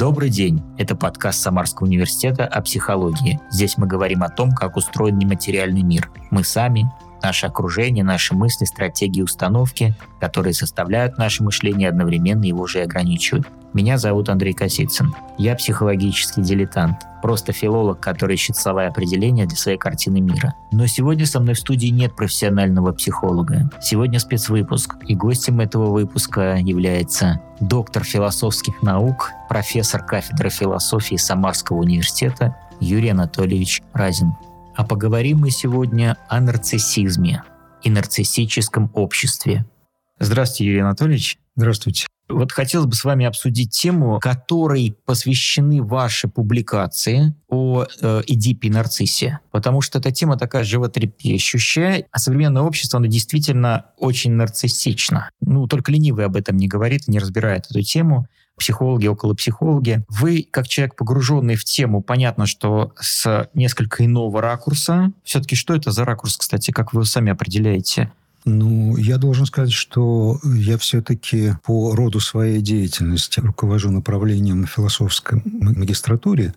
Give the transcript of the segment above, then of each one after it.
Добрый день! Это подкаст Самарского университета о психологии. Здесь мы говорим о том, как устроен нематериальный мир. Мы сами, наше окружение, наши мысли, стратегии, установки, которые составляют наше мышление и одновременно его же и ограничивают. Меня зовут Андрей Косицын. Я психологический дилетант, просто филолог, который ищет слова и определения для своей картины мира. Но сегодня со мной в студии нет профессионального психолога. Сегодня спецвыпуск, и гостем этого выпуска является доктор философских наук, профессор кафедры философии Самарского университета Юрий Анатольевич Разин. А поговорим мы сегодня о нарциссизме и нарциссическом обществе. Здравствуйте, Юрий Анатольевич. Здравствуйте. Вот хотелось бы с вами обсудить тему, которой посвящены ваши публикации о э, Эдипе и Нарциссе. Потому что эта тема такая животрепещущая, а современное общество, оно действительно очень нарциссично. Ну, только ленивый об этом не говорит, не разбирает эту тему психологи, около психологи. Вы, как человек, погруженный в тему, понятно, что с несколько иного ракурса. Все-таки что это за ракурс, кстати, как вы сами определяете? Ну, я должен сказать, что я все-таки по роду своей деятельности руковожу направлением на философской магистратуре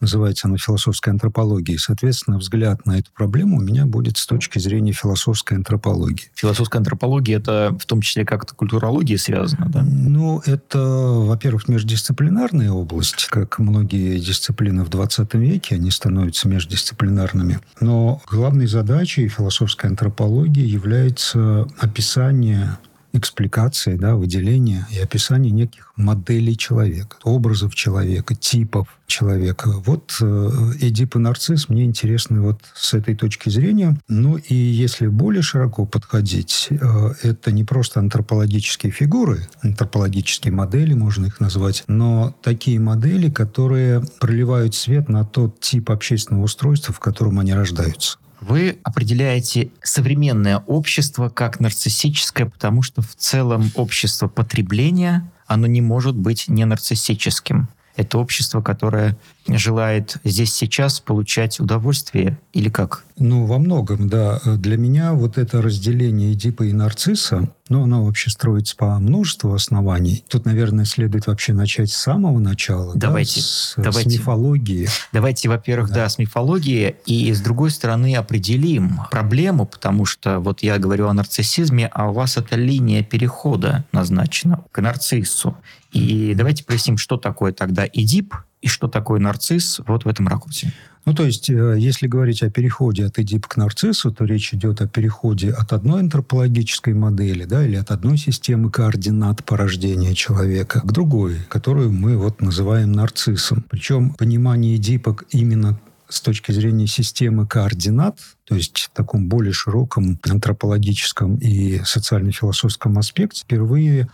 называется она философская антропология. И, соответственно, взгляд на эту проблему у меня будет с точки зрения философской антропологии. Философская антропология – это в том числе как-то культурология связана, да? Ну, это, во-первых, междисциплинарная область. Как многие дисциплины в 20 веке, они становятся междисциплинарными. Но главной задачей философской антропологии является описание экспликации, да, выделения и описания неких моделей человека, образов человека, типов человека. Вот э, Эдип и нарцисс мне интересны вот с этой точки зрения. Ну и если более широко подходить, э, это не просто антропологические фигуры, антропологические модели, можно их назвать, но такие модели, которые проливают свет на тот тип общественного устройства, в котором они рождаются. Вы определяете современное общество как нарциссическое, потому что в целом общество потребления, оно не может быть не нарциссическим. Это общество, которое желает здесь сейчас получать удовольствие или как? Ну, во многом, да. Для меня вот это разделение Эдипа и Нарцисса, ну, оно вообще строится по множеству оснований. Тут, наверное, следует вообще начать с самого начала. Давайте. Да, с, давайте. с мифологии. Давайте, во-первых, да. да, с мифологии, и с другой стороны определим проблему, потому что вот я говорю о нарциссизме, а у вас это линия перехода назначена к нарциссу. И давайте проясним, что такое тогда Эдип и что такое нарцисс вот в этом ракурсе. Ну, то есть, э, если говорить о переходе от Эдипа к нарциссу, то речь идет о переходе от одной антропологической модели, да, или от одной системы координат порождения человека к другой, которую мы вот называем нарциссом. Причем понимание Эдипа именно с точки зрения системы координат, то есть в таком более широком антропологическом и социально-философском аспекте, впервые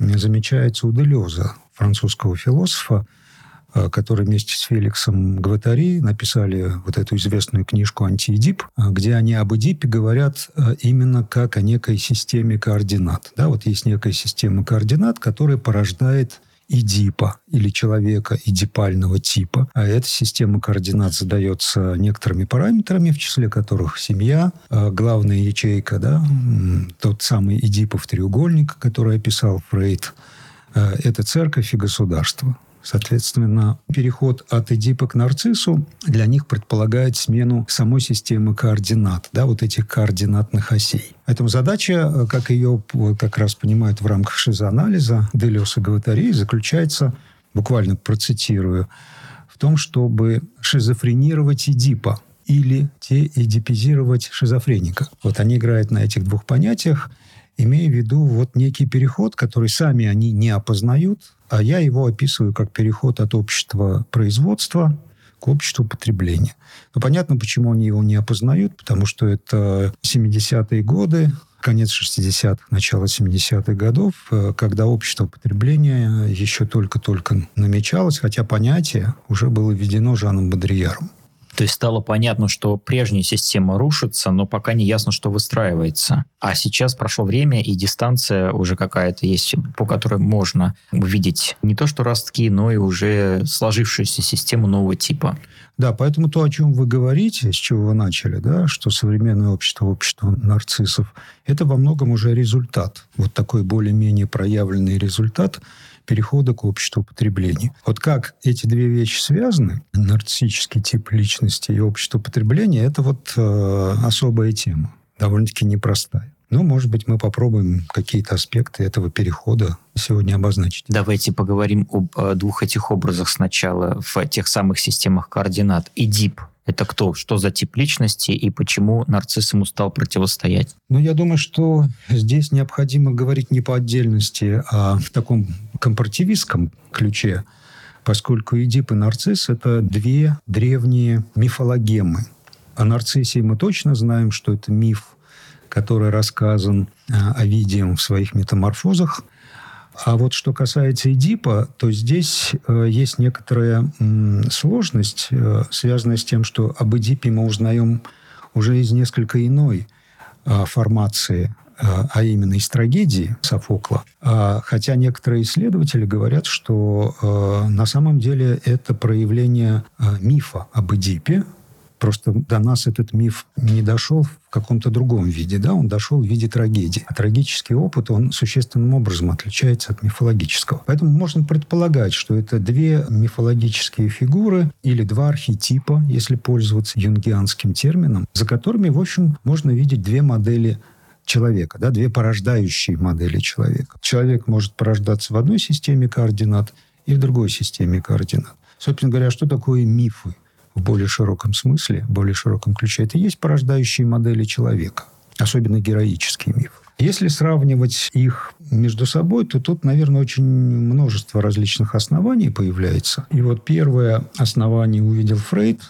замечается у Делеза, французского философа, э, который вместе с Феликсом Гватари написали вот эту известную книжку «Антиэдип», э, где они об Эдипе говорят э, именно как о некой системе координат. Да, вот есть некая система координат, которая порождает Эдипа или человека эдипального типа. А эта система координат задается некоторыми параметрами, в числе которых семья, главная ячейка, да, тот самый Эдипов треугольник, который описал Фрейд, это церковь и государство. Соответственно, переход от Эдипа к нарциссу для них предполагает смену самой системы координат, да, вот этих координатных осей. Поэтому задача, э, как ее как раз понимают в рамках шизоанализа Делиоса Гаватарии, заключается, буквально процитирую, в том, чтобы шизофренировать Эдипа или теэдипизировать шизофреника. Вот они играют на этих двух понятиях, имея в виду вот некий переход, который сами они не опознают, а я его описываю как переход от общества производства к обществу потребления. Ну, понятно, почему они его не опознают, потому что это 70-е годы, конец 60-х, начало 70-х годов, э, когда общество потребления еще только-только намечалось, хотя понятие уже было введено Жаном Бодрияром. То есть стало понятно, что прежняя система рушится, но пока не ясно, что выстраивается. А сейчас прошло время, и дистанция уже какая-то есть, по которой можно увидеть не то что ростки, но и уже сложившуюся систему нового типа. Да, поэтому то, о чем вы говорите, с чего вы начали, да, что современное общество, общество нарциссов, это во многом уже результат. Вот такой более-менее проявленный результат перехода к обществу потребления. Вот как эти две вещи связаны, нарциссический тип личности и общество потребления, это вот э, особая тема, довольно-таки непростая. Ну, может быть, мы попробуем какие-то аспекты этого перехода сегодня обозначить. Давайте поговорим об э, двух этих образах сначала в тех самых системах координат. И ДИП – это кто? Что за тип личности и почему нарцисс ему стал противостоять? Ну, я думаю, что здесь необходимо говорить не по отдельности, а в таком компаративистском ключе, поскольку Эдип и нарцисс – это две древние мифологемы. О нарциссе мы точно знаем, что это миф – который рассказан э, Овидием в своих метаморфозах. А вот что касается Эдипа, то здесь э, есть некоторая сложность, э, связанная с тем, что об Эдипе мы узнаем уже из несколько иной формации, а именно из трагедии Софокла. А, хотя некоторые исследователи говорят, что на самом деле это проявление мифа об Эдипе, Просто до нас этот миф не дошел в каком-то другом виде, да, он дошел в виде трагедии. А трагический опыт, он существенным образом отличается от мифологического. Поэтому можно предполагать, что это две мифологические фигуры или два архетипа, если пользоваться юнгианским термином, за которыми, в общем, можно видеть две модели человека, да, две порождающие модели человека. Человек может порождаться в одной системе координат и в другой системе координат. Собственно говоря, что такое мифы? В более широком смысле, в более широком ключе, это и есть порождающие модели человека, особенно героический миф. Если сравнивать их между собой, то тут, наверное, очень множество различных оснований появляется. И вот первое основание увидел Фрейд.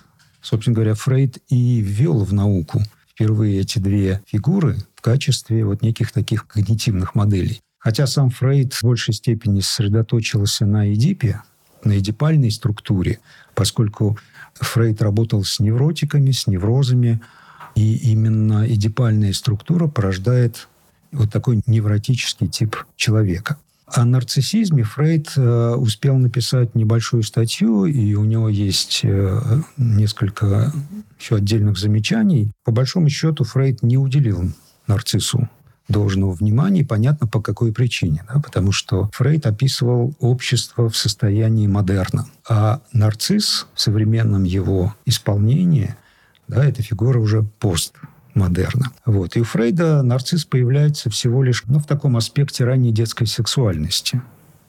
Собственно говоря, Фрейд и ввел в науку впервые эти две фигуры в качестве вот неких таких когнитивных моделей. Хотя сам Фрейд в большей степени сосредоточился на Эдипе, на эдипальной структуре, поскольку Фрейд работал с невротиками, с неврозами, и именно эдипальная структура порождает вот такой невротический тип человека. О нарциссизме Фрейд э, успел написать небольшую статью, и у него есть э, несколько еще отдельных замечаний. По большому счету Фрейд не уделил нарциссу должного внимания, понятно по какой причине. Да? Потому что Фрейд описывал общество в состоянии модерна. А нарцисс в современном его исполнении, да, это фигура уже пост модерна. Вот. И у Фрейда нарцисс появляется всего лишь ну, в таком аспекте ранней детской сексуальности.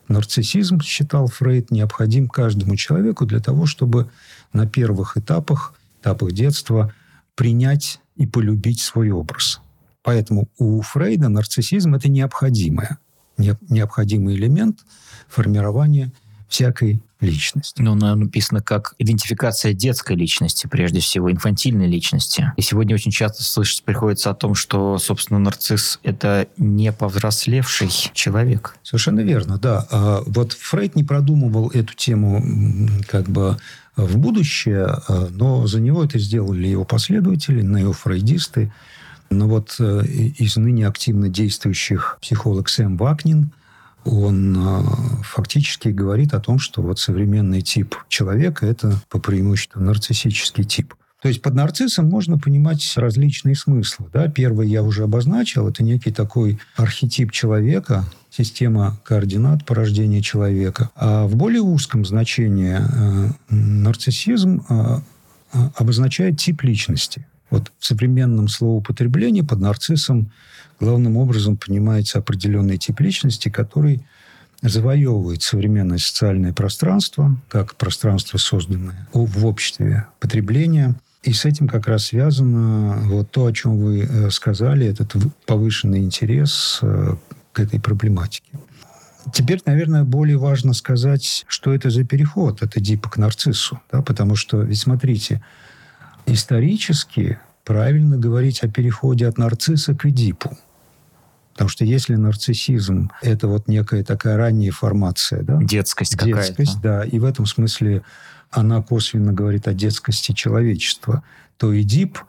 Нарциссизм, считал Фрейд, необходим каждому человеку для того, чтобы на первых этапах, этапах детства принять и полюбить свой образ. Поэтому у Фрейда нарциссизм – это необходимое, необходимый элемент формирования всякой личности. Ну, написано как идентификация детской личности, прежде всего, инфантильной личности. И сегодня очень часто слышать приходится о том, что, собственно, нарцисс — это не повзрослевший человек. Совершенно верно, да. А вот Фрейд не продумывал эту тему как бы в будущее, а, но за него это сделали его последователи, неофрейдисты, но вот э, из ныне активно действующих психолог Сэм Вакнин, он э, фактически говорит о том, что вот современный тип человека – это по преимуществу нарциссический тип. То есть под нарциссом можно понимать различные смыслы. Да? Первый я уже обозначил, это некий такой архетип человека, система координат порождения человека. А в более узком значении э, нарциссизм э, э обозначает тип личности. Вот в современном словоупотреблении под нарциссом главным образом понимается определенный тип личности, который завоевывает современное социальное пространство, как пространство, созданное в обществе потребления. И с этим как раз связано вот то, о чем вы э, сказали, этот повышенный интерес э, к этой проблематике. Теперь, наверное, более важно сказать, что это за переход от Эдипа к нарциссу. Да? Потому что, ведь смотрите, исторически правильно говорить о переходе от нарцисса к Эдипу. Потому что если нарциссизм – это вот некая такая ранняя формация, да? Детскость какая-то. Детскость, да. И в этом смысле она косвенно говорит о детскости человечества, то Эдип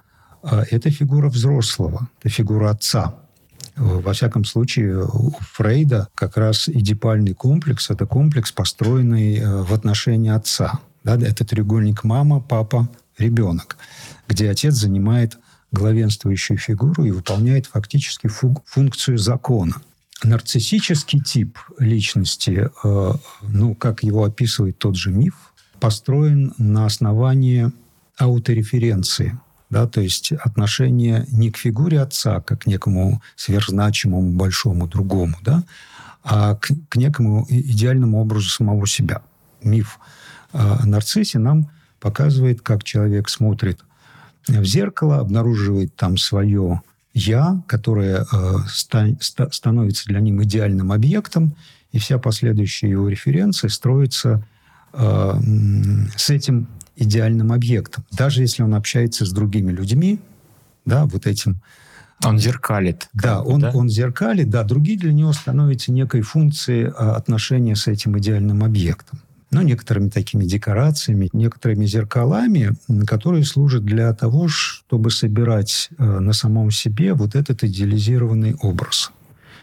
а, – это фигура взрослого, это фигура отца. Во всяком случае, у Фрейда как раз эдипальный комплекс – это комплекс, построенный э, в отношении отца. Да, это треугольник мама, папа, ребенок, где отец занимает главенствующую фигуру и выполняет фактически функцию закона. Нарциссический тип личности, э, ну, как его описывает тот же миф, построен на основании аутореференции, да, то есть отношение не к фигуре отца, как к некому сверхзначимому большому другому, да, а к, к некому идеальному образу самого себя. Миф о нарциссе нам показывает, как человек смотрит в зеркало, обнаруживает там свое «я», которое э, ста, ста, становится для ним идеальным объектом, и вся последующая его референция строится э, с этим идеальным объектом. Даже если он общается с другими людьми, да, вот этим... Он зеркалит. Да, он, да? он зеркалит, да, другие для него становятся некой функцией а, отношения с этим идеальным объектом. Но некоторыми такими декорациями, некоторыми зеркалами, которые служат для того, чтобы собирать э, на самом себе вот этот идеализированный образ.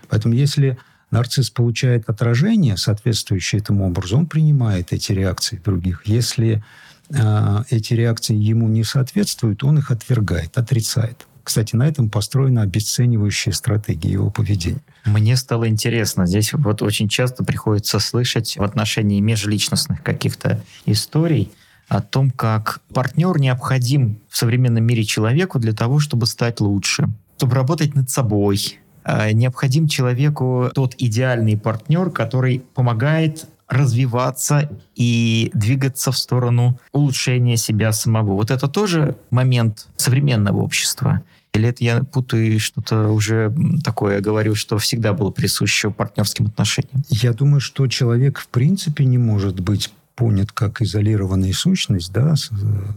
Поэтому если нарцисс получает отражение, соответствующее этому образу, он принимает эти реакции других. Если э, эти реакции ему не соответствуют, он их отвергает, отрицает. Кстати, на этом построена обесценивающая стратегия его поведения. Мне стало интересно. Здесь вот очень часто приходится слышать в отношении межличностных каких-то историй о том, как партнер необходим в современном мире человеку для того, чтобы стать лучше, чтобы работать над собой, Э, необходим человеку тот идеальный партнер, который помогает развиваться и двигаться в сторону улучшения себя самого. Вот это тоже момент современного общества. Или это я путаю что-то уже такое, говорю, что всегда было присуще партнерским отношениям? Я думаю, что человек в принципе не может быть понят как изолированная сущность, да,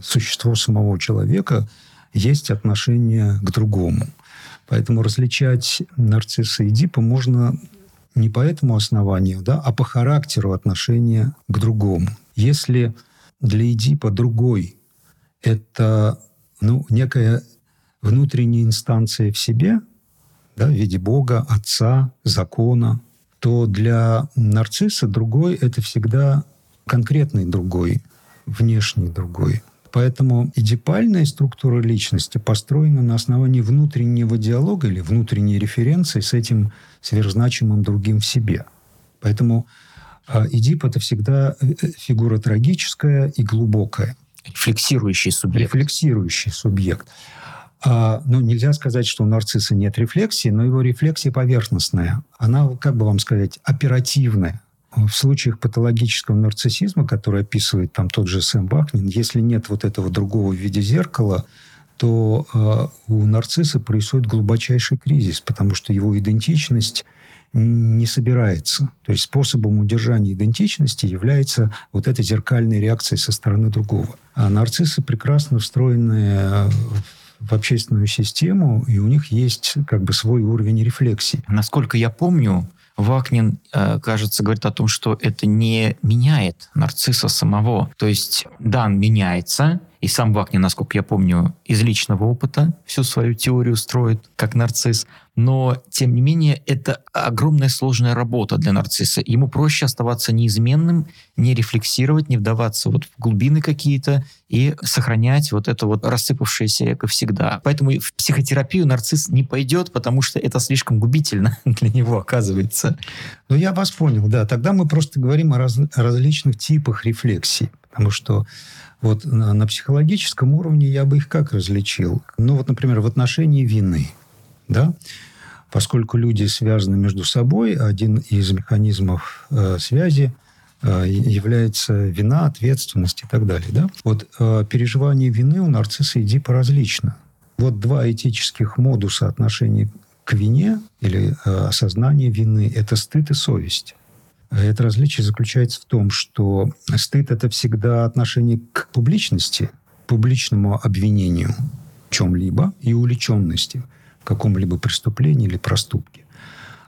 существо самого человека есть отношение к другому. Поэтому различать нарцисса и Эдипа можно не по этому основанию, да, а по характеру отношения к другому. Если для Эдипа другой – это ну, некая внутренняя инстанция в себе, да, в виде Бога, Отца, закона, то для нарцисса другой – это всегда конкретный другой, внешний другой – Поэтому эдипальная структура личности построена на основании внутреннего диалога или внутренней референции с этим сверхзначимым другим в себе. Поэтому а, Эдип – это всегда э, э, фигура трагическая и глубокая. Рефлексирующий субъект. Рефлексирующий субъект. А, ну, нельзя сказать, что у нарцисса нет рефлексии, но его рефлексия поверхностная. Она, как бы вам сказать, оперативная. В случаях патологического нарциссизма, который описывает там тот же Сэм Бахнин, если нет вот этого другого в виде зеркала, то э, у нарцисса происходит глубочайший кризис, потому что его идентичность не собирается. То есть способом удержания идентичности является вот эта зеркальная реакция со стороны другого. А нарциссы прекрасно встроены в общественную систему, и у них есть как бы свой уровень рефлексии. Насколько я помню, Вакнин, э, кажется, говорит о том, что это не меняет нарцисса самого. То есть, да, он меняется, и сам Вакнин, насколько я помню, из личного опыта всю свою теорию строит как нарцисс, но, тем не менее, это огромная сложная работа для нарцисса. Ему проще оставаться неизменным, не рефлексировать, не вдаваться вот в глубины какие-то и сохранять вот это вот рассыпавшееся эго всегда. Поэтому в психотерапию нарцисс не пойдет, потому что это слишком губительно для него оказывается. Ну, я вас понял, да. Тогда мы просто говорим о, раз, о различных типах рефлексии, потому что вот на, на психологическом уровне я бы их как различил? Ну, вот, например, в отношении вины – да, поскольку люди связаны между собой, один из механизмов э, связи э, является вина, ответственность и так далее. Да? Вот э, переживание вины у нарцисса Эдипа различно. Вот два этических модуса отношений к вине или э, осознание вины – это стыд и совесть. Это различие заключается в том, что стыд – это всегда отношение к публичности, публичному обвинению в чем-либо и увлеченности – каком-либо преступлении или проступке.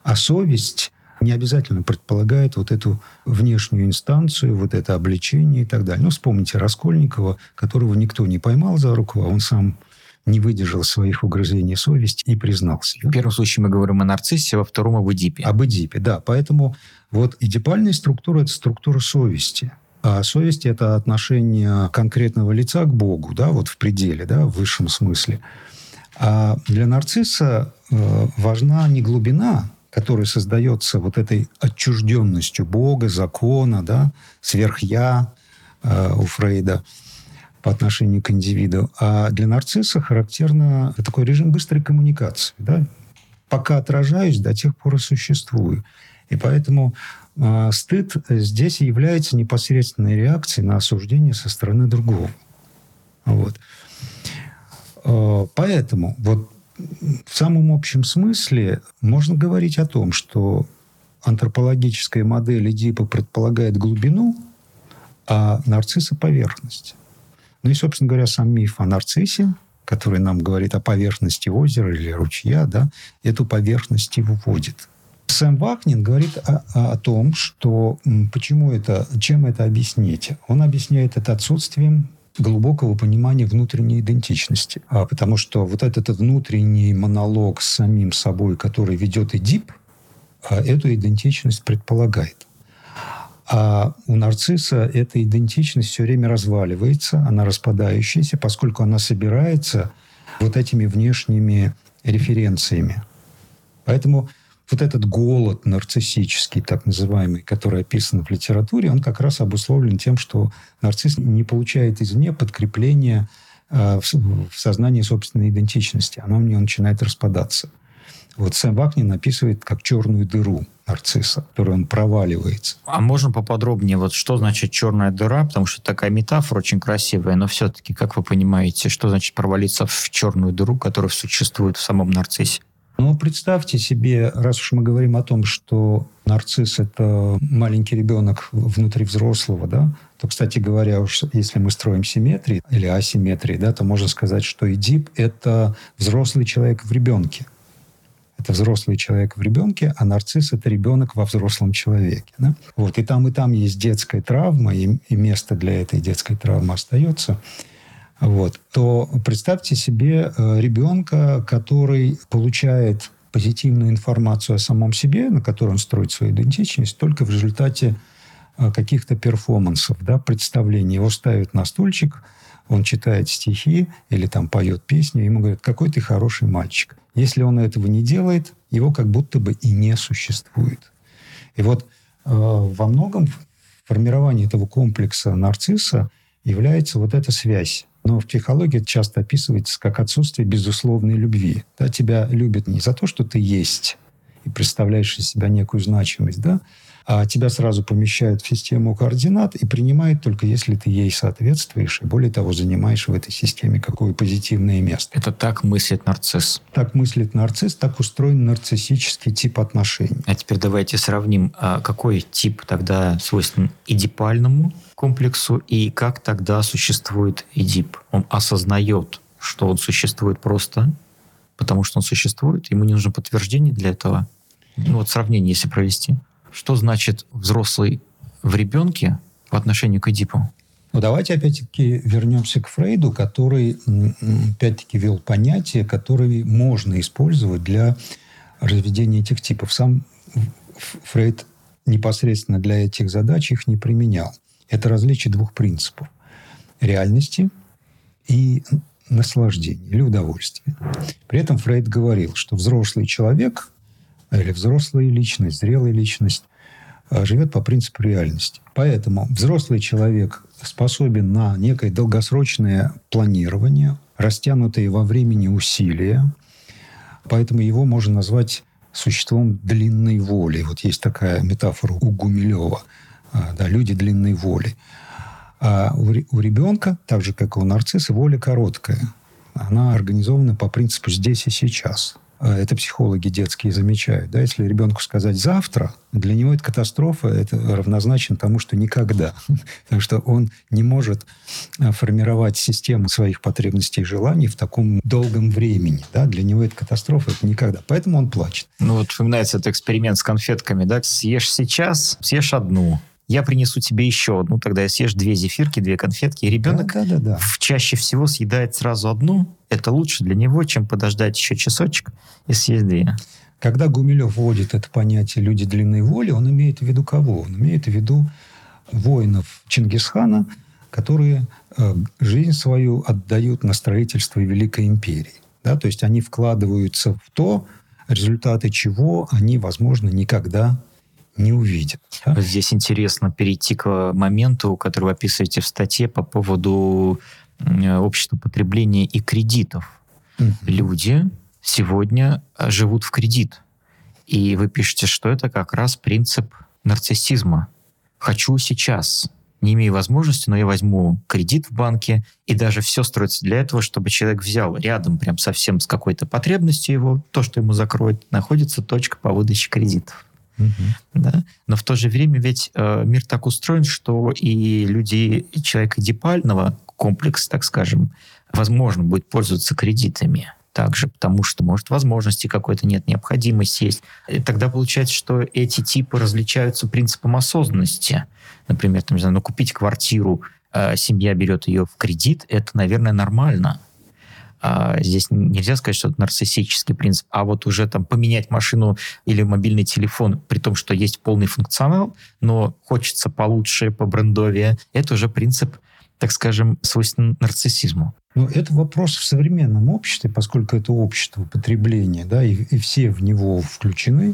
А совесть не обязательно предполагает вот эту внешнюю инстанцию, вот это обличение и так далее. Ну, вспомните Раскольникова, которого никто не поймал за руку, а он сам не выдержал своих угрызений совести и признался. В первом случае мы говорим о нарциссе, во втором об Эдипе. Об Эдипе, да. Поэтому вот эдипальная структура – это структура совести. А совесть – это отношение конкретного лица к Богу, да, вот в пределе, да, в высшем смысле. А для нарцисса э, важна не глубина, которая создается вот этой отчужденностью Бога, закона, да, сверхя э, у Фрейда по отношению к индивиду. А для нарцисса характерно такой режим быстрой коммуникации. Да? Пока отражаюсь, до тех пор и существую. И поэтому э, стыд здесь является непосредственной реакцией на осуждение со стороны другого. Вот. Э, поэтому вот в самом общем смысле можно говорить о том, что антропологическая модель Эдипа предполагает глубину, а нарцисса – поверхность. Ну и, собственно говоря, сам миф о нарциссе, который нам говорит о поверхности озера или ручья, да, эту поверхность и выводит. Сэм Вахнин говорит о, о том, что почему это, чем это объяснить. Он объясняет это отсутствием глубокого понимания внутренней идентичности. А потому что вот этот внутренний монолог с самим собой, который ведет Эдип, а эту идентичность предполагает. А у нарцисса эта идентичность все время разваливается, она распадающаяся, поскольку она собирается вот этими внешними референциями. Поэтому вот этот голод нарциссический, так называемый, который описан в литературе, он как раз обусловлен тем, что нарцисс не получает извне подкрепления э, в сознании собственной идентичности. Оно у него начинает распадаться. Вот Сэм Вакнин описывает как черную дыру нарцисса, в которую он проваливается. А можно поподробнее, вот что значит черная дыра? Потому что такая метафора очень красивая, но все-таки, как вы понимаете, что значит провалиться в черную дыру, которая существует в самом нарциссе? Ну, представьте себе, раз уж мы говорим о том, что нарцисс – это маленький ребенок внутри взрослого, да, то, кстати говоря, уж если мы строим симметрии или асимметрии, да, то можно сказать, что Эдип – это взрослый человек в ребенке. Это взрослый человек в ребенке, а нарцисс – это ребенок во взрослом человеке. Да? Вот, и там, и там есть детская травма, и, и место для этой детской травмы остается – вот, то представьте себе э, ребенка, который получает позитивную информацию о самом себе, на которой он строит свою идентичность, только в результате э, каких-то перформансов, да, представлений. Его ставят на стульчик, он читает стихи или там поет песню, ему говорят, какой ты хороший мальчик. Если он этого не делает, его как будто бы и не существует. И вот э, во многом формирование этого комплекса нарцисса является вот эта связь но в психологии это часто описывается как отсутствие безусловной любви. Да, тебя любят не за то, что ты есть и представляешь из себя некую значимость, да, а тебя сразу помещают в систему координат и принимают только если ты ей соответствуешь, и более того, занимаешь в этой системе какое позитивное место. Это так мыслит нарцисс. Так мыслит нарцисс, так устроен нарциссический тип отношений. А теперь давайте сравним, а какой тип тогда свойственен идипальному комплексу и как тогда существует Эдип. Он осознает, что он существует просто, потому что он существует, ему не нужно подтверждение для этого. Ну, вот сравнение, если провести. Что значит взрослый в ребенке по отношению к Эдипу? Ну, давайте опять-таки вернемся к Фрейду, который, опять-таки, вел понятие, которое можно использовать для разведения этих типов. Сам Фрейд непосредственно для этих задач их не применял. Это различие двух принципов. Реальности и наслаждения или удовольствия. При этом Фрейд говорил, что взрослый человек или взрослая личность, зрелая личность а, живет по принципу реальности. Поэтому взрослый человек способен на некое долгосрочное планирование, растянутые во времени усилия, поэтому его можно назвать существом длинной воли. Вот есть такая метафора у Гумилева – а, да, люди длинной воли. А у, у ребенка, так же, как и у нарцисса, воля короткая. Она организована по принципу «здесь и сейчас». А, это психологи детские замечают, да, если ребенку сказать «завтра», для него это катастрофа, это равнозначно тому, что никогда. Потому что он не может а, формировать систему своих потребностей и желаний в таком долгом времени. Да? Для него это катастрофа, это никогда. Поэтому он плачет. Ну вот вспоминается этот эксперимент с конфетками. Да? Съешь сейчас, съешь одну, я принесу тебе еще одну, тогда съешь две зефирки, две конфетки, и ребенок да, да, да, да. чаще всего съедает сразу одну. Это лучше для него, чем подождать еще часочек и съесть две. Когда Гумилев вводит это понятие «люди длинной воли», он имеет в виду кого? Он имеет в виду воинов Чингисхана, которые э, жизнь свою отдают на строительство Великой империи. Да? То есть они вкладываются в то, результаты чего они, возможно, никогда не увидят. Да? Здесь интересно перейти к моменту, который вы описываете в статье по поводу общества потребления и кредитов. Угу. Люди сегодня э, живут в кредит. И вы пишете, что это как раз принцип нарциссизма. Хочу сейчас. Не имею возможности, но я возьму кредит в банке, и даже все строится для этого, чтобы человек взял рядом, прям совсем с какой-то потребностью его, то, что ему закроет, находится точка по выдаче кредитов. Угу. Да? Но в то же время ведь э, мир так устроен, что и люди и человека дипального комплекс, так скажем, возможно, будет пользоваться кредитами также, потому что, может, возможности какой-то нет, необходимость есть. И тогда получается, что эти типы различаются принципом осознанности. Например, там, не знаю, ну, купить квартиру, э, семья берет ее в кредит, это, наверное, нормально. А, здесь нельзя сказать, что это нарциссический принцип, а вот уже там поменять машину или мобильный телефон, при том, что есть полный функционал, но хочется получше, по брендовее, это уже принцип так скажем, свойственен нарциссизму. Ну, это вопрос в современном обществе, поскольку это общество потребления, да, и, и все в него включены.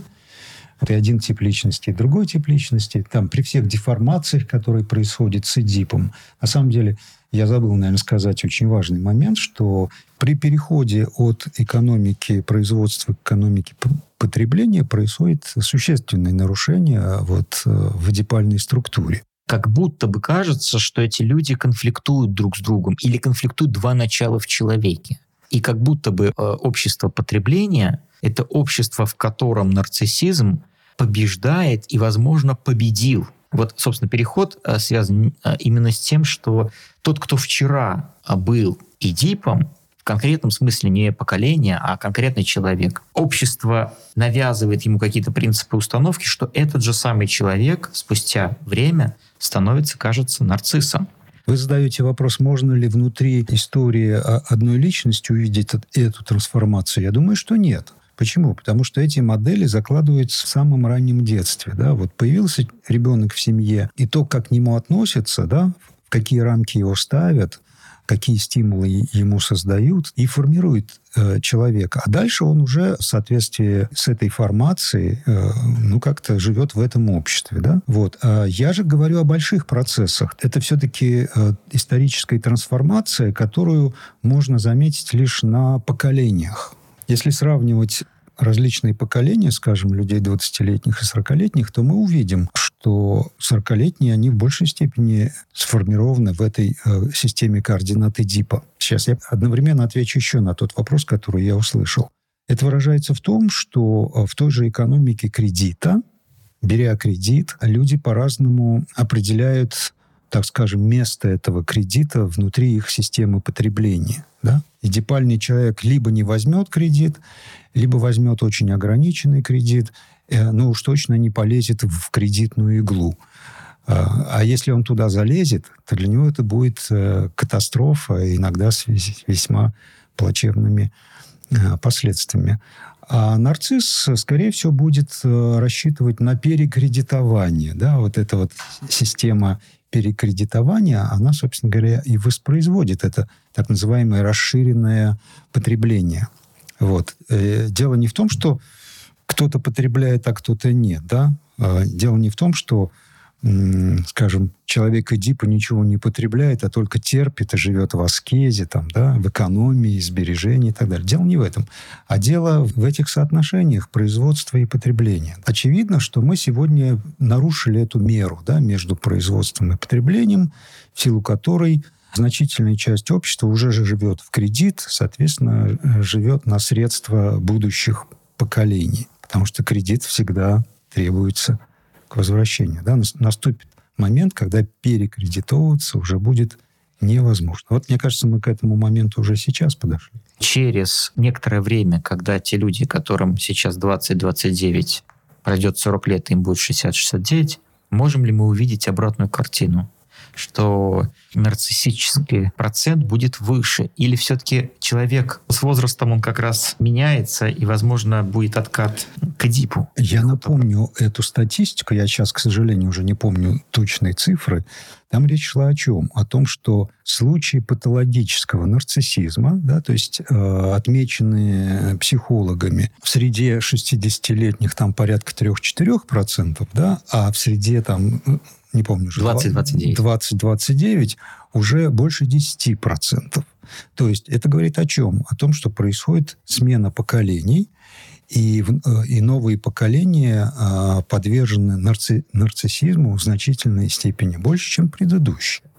Это один тип личности, другой тип личности. Там при всех деформациях, которые происходят с Эдипом, на самом деле я забыл, наверное, сказать очень важный момент, что при переходе от экономики производства к экономике потребления происходит существенное нарушение вот, э, в эдипальной структуре. Как будто бы кажется, что эти люди конфликтуют друг с другом или конфликтуют два начала в человеке. И как будто бы э, общество потребления — это общество, в котором нарциссизм побеждает и, возможно, победил — вот, собственно, переход э, связан э, именно с тем, что тот, кто вчера э, был Эдипом, в конкретном смысле не поколение, а конкретный человек. Общество навязывает ему какие-то принципы установки, что этот же самый человек спустя время становится, кажется, нарциссом. Вы задаете вопрос, можно ли внутри истории одной личности увидеть эту трансформацию? Я думаю, что нет. Почему? Потому что эти модели закладываются в самом раннем детстве. Да? Вот появился ребенок в семье, и то, как к нему относятся, да, какие рамки его ставят, какие стимулы ему создают, и формирует э, человека. А дальше он уже в соответствии с этой формацией, э, ну, как-то живет в этом обществе, да? Вот. А я же говорю о больших процессах. Это все-таки э, историческая трансформация, которую можно заметить лишь на поколениях. Если сравнивать различные поколения, скажем, людей 20-летних и 40-летних, то мы увидим, что 40-летние, они в большей степени сформированы в этой э, системе координат Эдипа. Сейчас я одновременно отвечу еще на тот вопрос, который я услышал. Это выражается в том, что э, в той же экономике кредита, беря кредит, люди по-разному определяют так скажем, место этого кредита внутри их системы потребления. Да? И депальный человек либо не возьмет кредит, либо возьмет очень ограниченный кредит, э, но уж точно не полезет в кредитную иглу. А, а если он туда залезет, то для него это будет э, катастрофа, иногда с весьма плачевными э, последствиями. А нарцисс, скорее всего, будет рассчитывать на перекредитование. Да? Вот эта вот система перекредитования, она, собственно говоря, и воспроизводит это так называемое расширенное потребление. Вот. Э, дело не в том, что кто-то потребляет, а кто-то нет. Да? А дело не в том, что скажем, человек Эдипа ничего не потребляет, а только терпит и живет в аскезе, там, да, в экономии, сбережении и так далее. Дело не в этом. А дело в этих соотношениях производства и потребления. Очевидно, что мы сегодня нарушили эту меру да, между производством и потреблением, в силу которой значительная часть общества уже же живет в кредит, соответственно, живет на средства будущих поколений, потому что кредит всегда требуется к возвращению. Да? Наступит момент, когда перекредитовываться уже будет невозможно. Вот мне кажется, мы к этому моменту уже сейчас подошли. Через некоторое время, когда те люди, которым сейчас 20-29, пройдет 40 лет, им будет 60-69, можем ли мы увидеть обратную картину? Что нарциссический процент будет выше? Или все-таки человек с возрастом, он как раз меняется, и, возможно, будет откат к Эдипу? Я напомню эту статистику. Я сейчас, к сожалению, уже не помню точные цифры. Там речь шла о чем? О том, что случаи патологического нарциссизма, да, то есть э, отмеченные психологами в среде 60-летних там порядка 3-4%, да, а в среде там не помню уже. 20-29. 20-29 уже больше 10%. То есть это говорит о чем? О том, что происходит смена поколений, и, э, и новые поколения а, подвержены нарци, нарциссизму в значительной степени больше, чем предыдущие.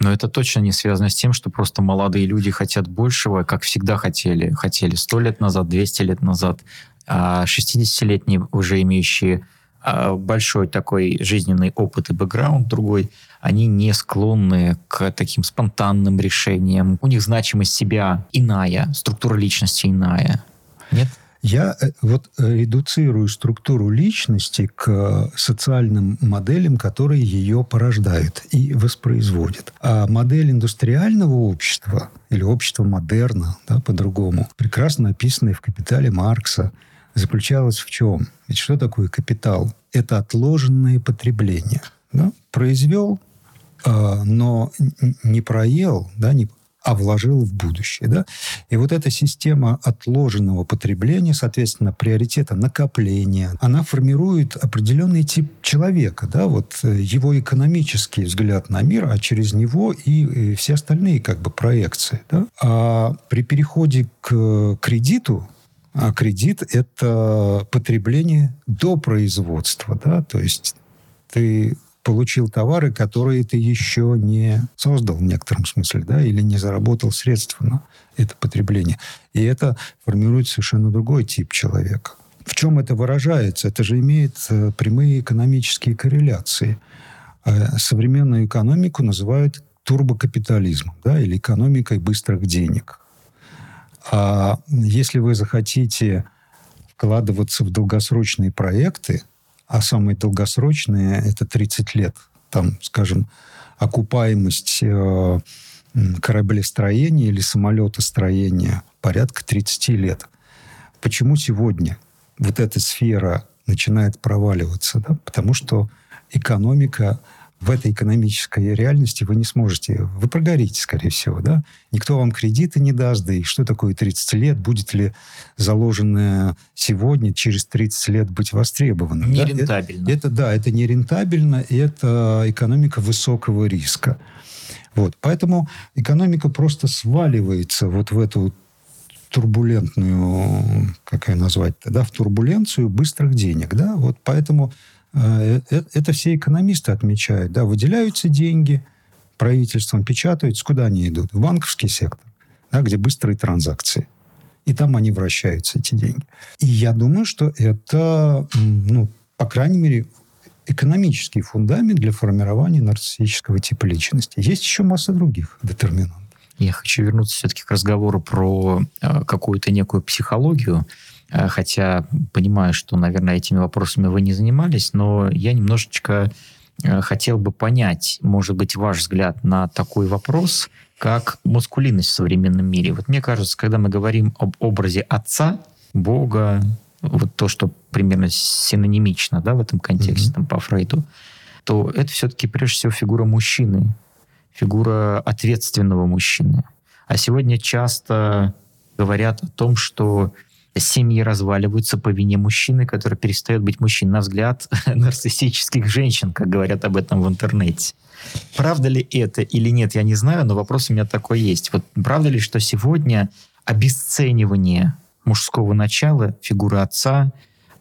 Но это точно не связано с тем, что просто молодые люди хотят большего, как всегда хотели. Хотели 100 лет назад, 200 лет назад. А 60-летние, уже имеющие большой такой жизненный опыт и бэкграунд другой, они не склонны к таким спонтанным решениям. У них значимость себя иная, структура личности иная. Нет? Я э, вот э, редуцирую структуру личности к социальным моделям, которые ее порождают и воспроизводят. А модель индустриального общества или общества модерна, да, по-другому, прекрасно описанная в «Капитале» Маркса, заключалась в чем? Ведь что такое капитал? Это отложенное потребление. Да? Произвел, э, но не проел, да, не, а вложил в будущее. Да? И вот эта система отложенного потребления, соответственно, приоритета накопления, она формирует определенный тип человека, да? вот э, его экономический взгляд на мир, а через него и, и все остальные как бы проекции. Да? А при переходе к кредиту а кредит – это потребление до производства. Да? То есть ты получил товары, которые ты еще не создал в некотором смысле, да, или не заработал средства на это потребление. И это формирует совершенно другой тип человека. В чем это выражается? Это же имеет э, прямые экономические корреляции. Э, современную экономику называют турбокапитализмом, да, или экономикой быстрых денег. А если вы захотите вкладываться в долгосрочные проекты, а самые долгосрочные – это 30 лет, там, скажем, окупаемость э, кораблестроения или самолетостроения порядка 30 лет. Почему сегодня вот эта сфера начинает проваливаться? Да? Потому что экономика в этой экономической реальности вы не сможете, вы прогорите, скорее всего, да? Никто вам кредиты не даст, да и что такое 30 лет, будет ли заложенное сегодня, через 30 лет быть востребованным? Нерентабельно. Да? Это, это, да, это нерентабельно, и это экономика высокого риска. Вот. Поэтому экономика просто сваливается вот в эту турбулентную, как ее назвать-то, да, в турбуленцию быстрых денег, да, вот поэтому это все экономисты отмечают. Да, выделяются деньги правительством, печатаются. Куда они идут? В банковский сектор, да, где быстрые транзакции. И там они вращаются, эти деньги. И я думаю, что это, ну, по крайней мере, экономический фундамент для формирования нарциссического типа личности. Есть еще масса других детерминантов. Я хочу вернуться все-таки к разговору про э, какую-то некую психологию. Э, хотя понимаю, что, наверное, этими вопросами вы не занимались, но я немножечко э, хотел бы понять, может быть, ваш взгляд на такой вопрос, как маскулинность в современном мире. Вот мне кажется, когда мы говорим об образе отца, Бога, вот то, что примерно синонимично да, в этом контексте mm-hmm. там, по Фрейду, то это все-таки прежде всего фигура мужчины, фигура ответственного мужчины. А сегодня часто говорят о том, что семьи разваливаются по вине мужчины, который перестает быть мужчиной, на взгляд нарциссических женщин, как говорят об этом в интернете. Правда ли это или нет, я не знаю, но вопрос у меня такой есть. Вот правда ли, что сегодня обесценивание мужского начала, фигуры отца,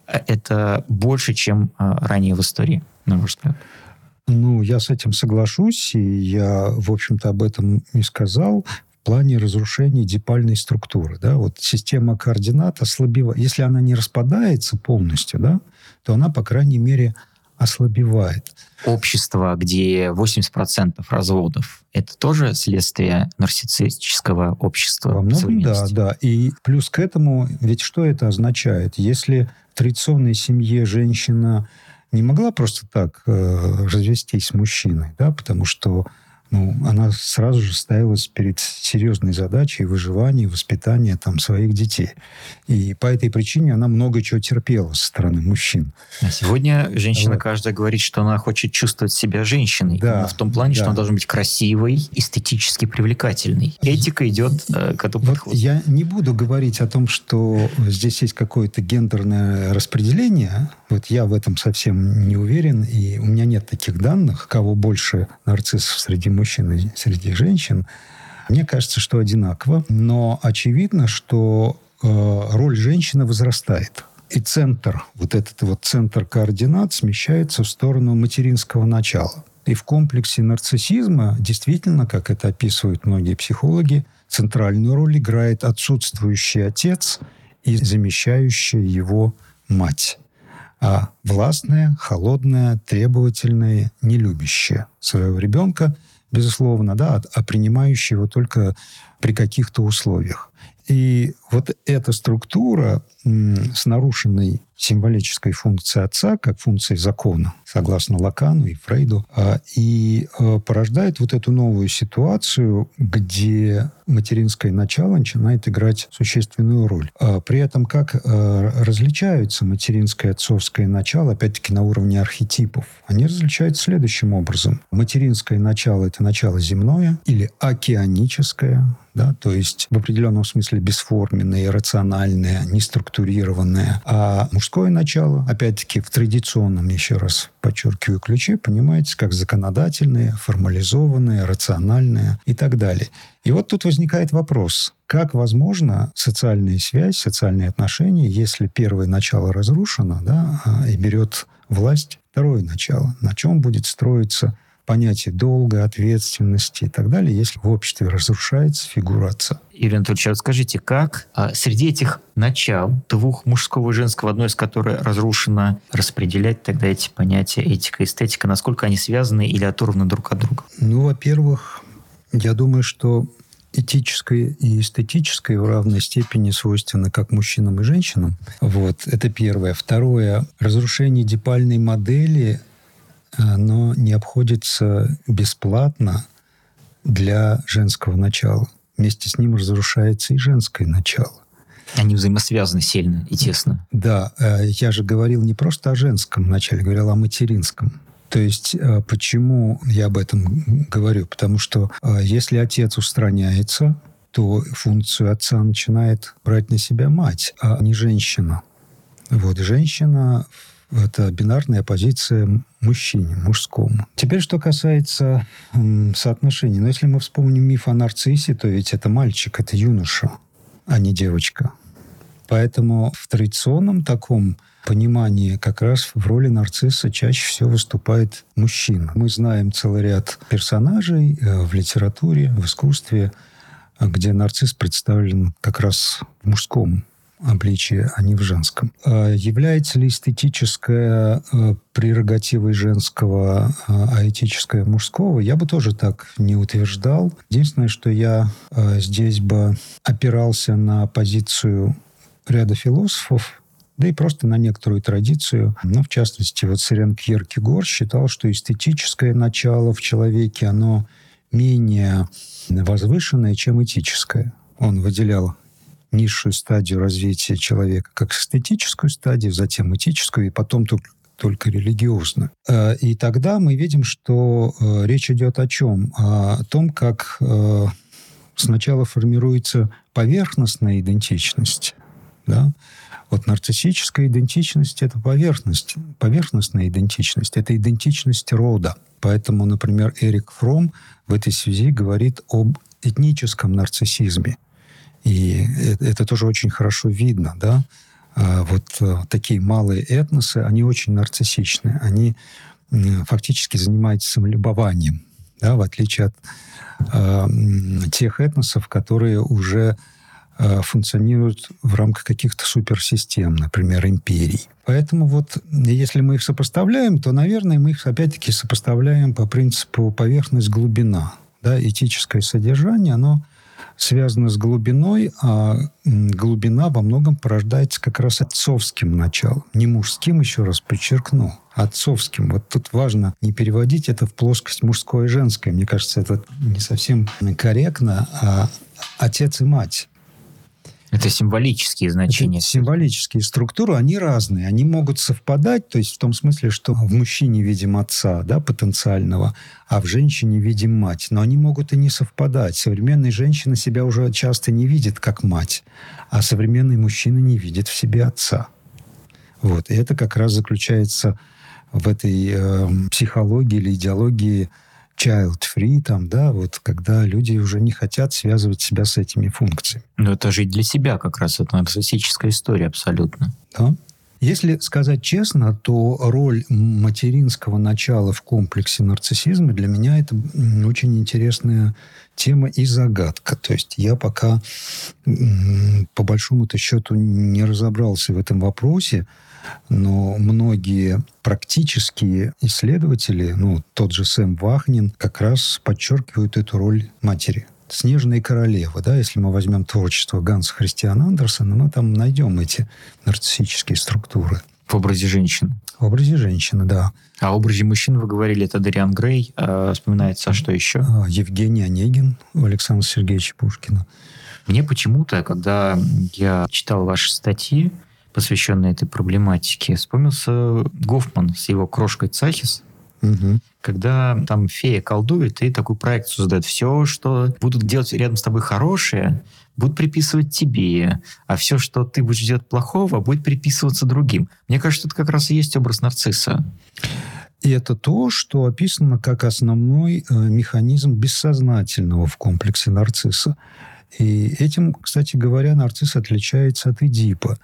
э, это больше, чем э, ранее в истории, на ваш взгляд? Ну, я с этим соглашусь, и я, в общем-то, об этом и сказал в плане разрушения дипальной структуры. Да? Вот система координат ослабевает. Если она не распадается полностью, да, то она, по крайней мере, ослабевает. Общество, где 80% разводов, это тоже следствие нарциссического общества? Во многом, да, да. И плюс к этому, ведь что это означает? Если в традиционной семье женщина не могла просто так э, развестись с мужчиной, да, потому что ну, она сразу же ставилась перед серьезной задачей выживания воспитания там, своих детей. И по этой причине она много чего терпела со стороны мужчин. А сегодня женщина вот. каждая говорит, что она хочет чувствовать себя женщиной. Да, в том плане, да. что она должна быть красивой, эстетически привлекательной. Этика идет э, к этому вот подходу. Я не буду говорить о том, что здесь есть какое-то гендерное распределение. Вот я в этом совсем не уверен, и у меня нет таких данных, кого больше нарциссов среди мужчин мужчин и среди женщин, мне кажется, что одинаково. Но очевидно, что э, роль женщины возрастает. И центр, вот этот вот центр координат смещается в сторону материнского начала. И в комплексе нарциссизма действительно, как это описывают многие психологи, центральную роль играет отсутствующий отец и замещающая его мать. А властная, холодная, требовательная, нелюбящая своего ребенка – безусловно, да, а принимающий его только при каких-то условиях. И вот эта структура с нарушенной символической функцией отца, как функцией закона, согласно Лакану и Фрейду, а, и а, порождает вот эту новую ситуацию, где материнское начало начинает играть существенную роль. А при этом как различаются материнское и отцовское начало, опять-таки на уровне архетипов? Они различаются следующим образом. Материнское начало – это начало земное или океаническое, да, то есть в определенном смысле бесформенное, иррациональное, неструктурированное. А мужское начало, опять-таки, в традиционном, еще раз подчеркиваю, ключе, понимаете, как законодательное, формализованное, рациональное и так далее. И вот тут возникает вопрос, как возможно социальная связь, социальные отношения, если первое начало разрушено, да, а, и берет власть второе начало, на чем будет строиться понятие долга, ответственности и так далее, если в обществе разрушается фигура отца. Юрий Анатольевич, а скажите, как а, среди этих начал, двух мужского и женского, одно из которых разрушено, распределять тогда эти понятия этика и эстетика, насколько они связаны или оторваны друг от друга? Ну, во-первых, я думаю, что этическое и эстетическое в равной степени свойственно как мужчинам и женщинам. Вот, это первое. Второе, разрушение дипальной модели оно не обходится бесплатно для женского начала. Вместе с ним разрушается и женское начало. Они взаимосвязаны сильно и тесно. Да, э, я же говорил не просто о женском начале, говорил о материнском. То есть э, почему я об этом говорю? Потому что э, если отец устраняется, то функцию отца начинает брать на себя мать, а не женщина. Вот женщина это бинарная позиция мужчине, мужскому. Теперь, что касается м, соотношений. Но если мы вспомним миф о нарциссе, то ведь это мальчик, это юноша, а не девочка. Поэтому в традиционном таком понимании как раз в роли нарцисса чаще всего выступает мужчина. Мы знаем целый ряд персонажей э, в литературе, в искусстве, где нарцисс представлен как раз в мужском обличие, а не в женском. А является ли эстетическая э, прерогативой женского, э, а этическая мужского, я бы тоже так не утверждал. Единственное, что я э, здесь бы опирался на позицию ряда философов, да и просто на некоторую традицию. Ну, в частности, вот Сирен Кьеркегор считал, что эстетическое начало в человеке, оно менее возвышенное, чем этическое. Он выделял низшую стадию развития человека как эстетическую стадию, затем этическую, и потом только только религиозную. Э, и тогда мы видим, что э, речь идет о чем? О том, как э, сначала формируется поверхностная идентичность. Да? Вот нарциссическая идентичность – это поверхность, поверхностная идентичность, это идентичность рода. Поэтому, например, Эрик Фром в этой связи говорит об этническом нарциссизме – и это, это тоже очень хорошо видно, да. А вот а, такие малые этносы, они очень нарциссичны. Они фактически занимается самолюбованием, да, в отличие от э, тех этносов, которые уже э, функционируют в рамках каких-то суперсистем, например, империй. Поэтому вот если мы их сопоставляем, то, наверное, мы их опять-таки сопоставляем по принципу поверхность-глубина. Да, этическое содержание, оно связано с глубиной, а глубина во многом порождается как раз отцовским началом. Не мужским, еще раз подчеркну, а отцовским. Вот тут важно не переводить это в плоскость мужское и женское. Мне кажется, это не совсем корректно, а отец и мать. Это символические значения. Это символические структуры, они разные. Они могут совпадать, то есть в том смысле, что в мужчине видим отца, да, потенциального, а в женщине видим мать. Но они могут и не совпадать. Современная женщина себя уже часто не видит как мать, а современный мужчина не видит в себе отца. Вот. И это как раз заключается в этой э, психологии или идеологии child-free, там, да, вот когда люди уже не хотят связывать себя с этими функциями. Но это жить для себя как раз, это нарциссическая история абсолютно. Да. Если сказать честно, то роль материнского начала в комплексе нарциссизма для меня это очень интересная тема и загадка. То есть я пока по большому-то счету не разобрался в этом вопросе, но многие практические исследователи, ну, тот же Сэм Вахнин, как раз подчеркивают эту роль матери. «Снежная королева», да, если мы возьмем творчество Ганса Христиана Андерсона, мы там найдем эти нарциссические структуры. В образе женщины. В образе женщины, да. А образе мужчин вы говорили, это Дариан Грей. А, вспоминается, а что еще? А, Евгений Онегин у Александра Сергеевича Пушкина. Мне почему-то, когда я читал ваши статьи, посвященный этой проблематике, вспомнился Гофман с его крошкой Цахис, Угу. Когда там фея колдует и такую проекцию создает. Все, что будут делать рядом с тобой хорошее, будут приписывать тебе, а все, что ты будешь делать плохого, будет приписываться другим. Мне кажется, это как раз и есть образ нарцисса. И это то, что описано как основной э, механизм бессознательного в комплексе нарцисса. И этим, кстати говоря, нарцисс отличается от Эдипа.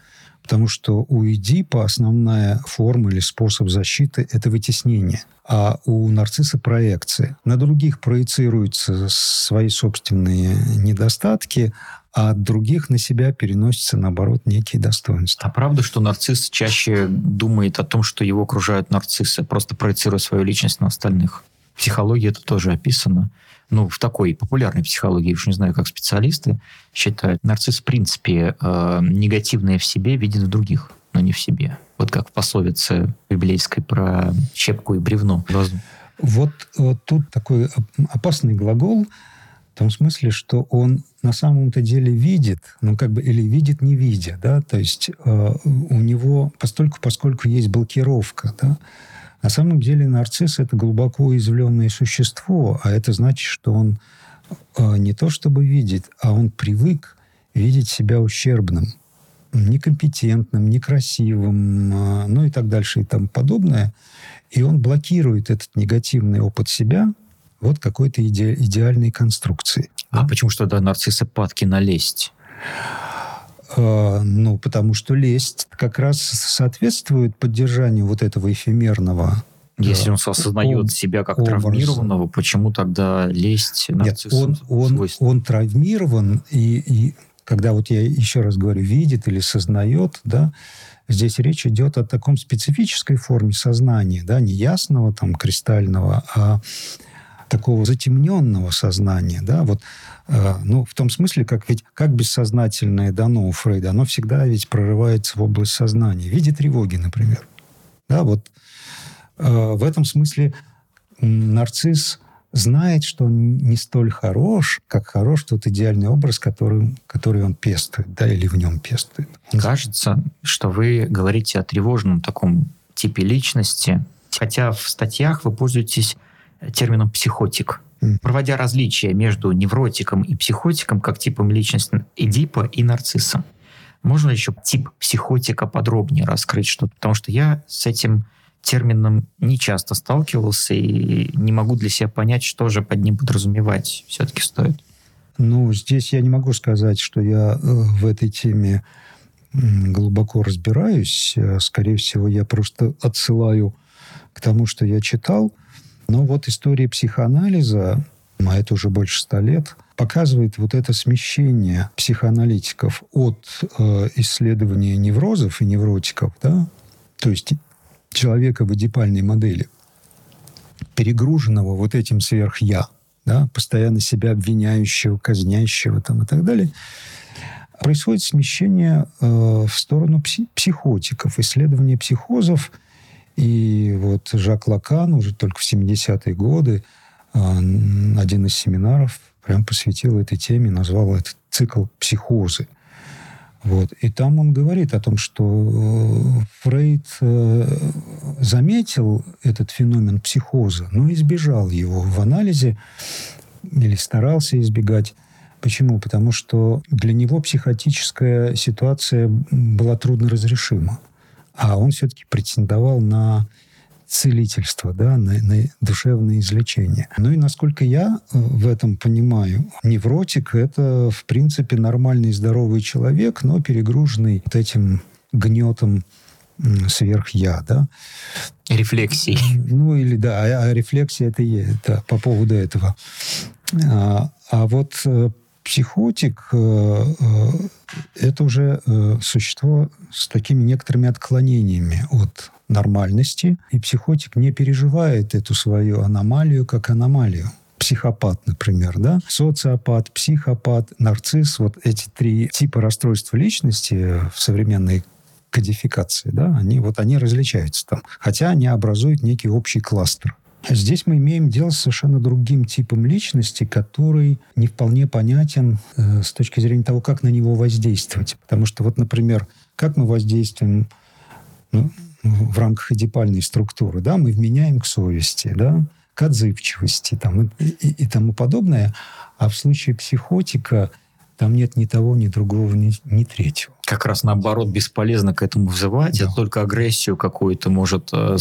Потому что у Эдипа основная форма или способ защиты – это вытеснение. А у нарцисса проекция. На других проецируются свои собственные недостатки, а от других на себя переносятся, наоборот, некие достоинства. А правда, что нарцисс чаще думает о том, что его окружают нарциссы, просто проецируя свою личность на остальных? В психологии это тоже описано ну, в такой популярной психологии, я уж не знаю, как специалисты считают, нарцисс в принципе э, негативное в себе видит в других, но не в себе. Вот как в пословице библейской про щепку и бревно. Вот, вот тут такой опасный глагол, в том смысле, что он на самом-то деле видит, ну как бы или видит не видя, да, то есть э, у него постольку, поскольку есть блокировка, да, на самом деле нарцисс – это глубоко уязвленное существо, а это значит, что он э, не то чтобы видит, а он привык видеть себя ущербным, некомпетентным, некрасивым, э, ну и так дальше и тому подобное. И он блокирует этот негативный опыт себя вот какой-то иде- идеальной конструкции. А почему что тогда нарциссы падки на лесть? А, ну, потому что лесть как раз соответствует поддержанию вот этого эфемерного если он осознает об, себя как образа. травмированного, почему тогда лесть нарциссу Нет, он, он, он травмирован, и, и когда вот я еще раз говорю, видит или сознает, да, здесь речь идет о таком специфической форме сознания, да, не ясного там кристального, а такого затемненного сознания, да, вот, э, ну, в том смысле, как ведь, как бессознательное дано у Фрейда, оно всегда ведь прорывается в область сознания, в виде тревоги, например. Да, вот э, в этом смысле нарцисс знает, что он не столь хорош, как хорош тот идеальный образ, который, который он пестует, да, или в нем пестует. Кажется, что вы говорите о тревожном таком типе личности, хотя в статьях вы пользуетесь термином психотик, проводя различия между невротиком и психотиком как типом личности Эдипа и нарцисса. Можно еще тип психотика подробнее раскрыть что-то? Потому что я с этим термином не часто сталкивался и не могу для себя понять, что же под ним подразумевать все-таки стоит. Ну, здесь я не могу сказать, что я э, в этой теме глубоко разбираюсь. Э, скорее всего, я просто отсылаю к тому, что я читал. Но вот история психоанализа, а это уже больше ста лет, показывает вот это смещение психоаналитиков от э, исследования неврозов и невротиков, да, то есть человека в эдипальной модели, перегруженного вот этим сверх-я, да, постоянно себя обвиняющего, казнящего там, и так далее, происходит смещение э, в сторону пси- психотиков, исследования психозов. И вот Жак Лакан уже только в 70-е годы э, один из семинаров прям посвятил этой теме, назвал этот цикл «Психозы». Вот. И там он говорит о том, что э, Фрейд э, заметил этот феномен психоза, но избежал его в анализе или старался избегать. Почему? Потому что для него психотическая ситуация была трудно разрешима. А он все-таки претендовал на целительство, да, на, на душевное излечение. Ну и насколько я э, в этом понимаю, невротик – это, в принципе, нормальный здоровый человек, но перегруженный вот этим гнетом сверх я, да. Рефлексии. Ну, или да, а, а рефлексия это есть, да, по поводу этого. А, а вот э, психотик э, э, это уже э, существо с такими некоторыми отклонениями от нормальности, и психотик не переживает эту свою аномалию как аномалию. Психопат, например, да, социопат, психопат, нарцисс, вот эти три типа расстройства личности в современной кодификации, да, они вот они различаются там, хотя они образуют некий общий кластер. Здесь мы имеем дело с совершенно другим типом личности, который не вполне понятен э, с точки зрения того, как на него воздействовать. Потому что вот, например, как мы воздействуем ну, в рамках эдипальной структуры, да, мы вменяем к совести, да, к отзывчивости там, и, и, и тому подобное. А в случае психотика там нет ни того, ни другого, ни, ни третьего. Как раз наоборот бесполезно к этому взывать, да. это только агрессию какую-то может э,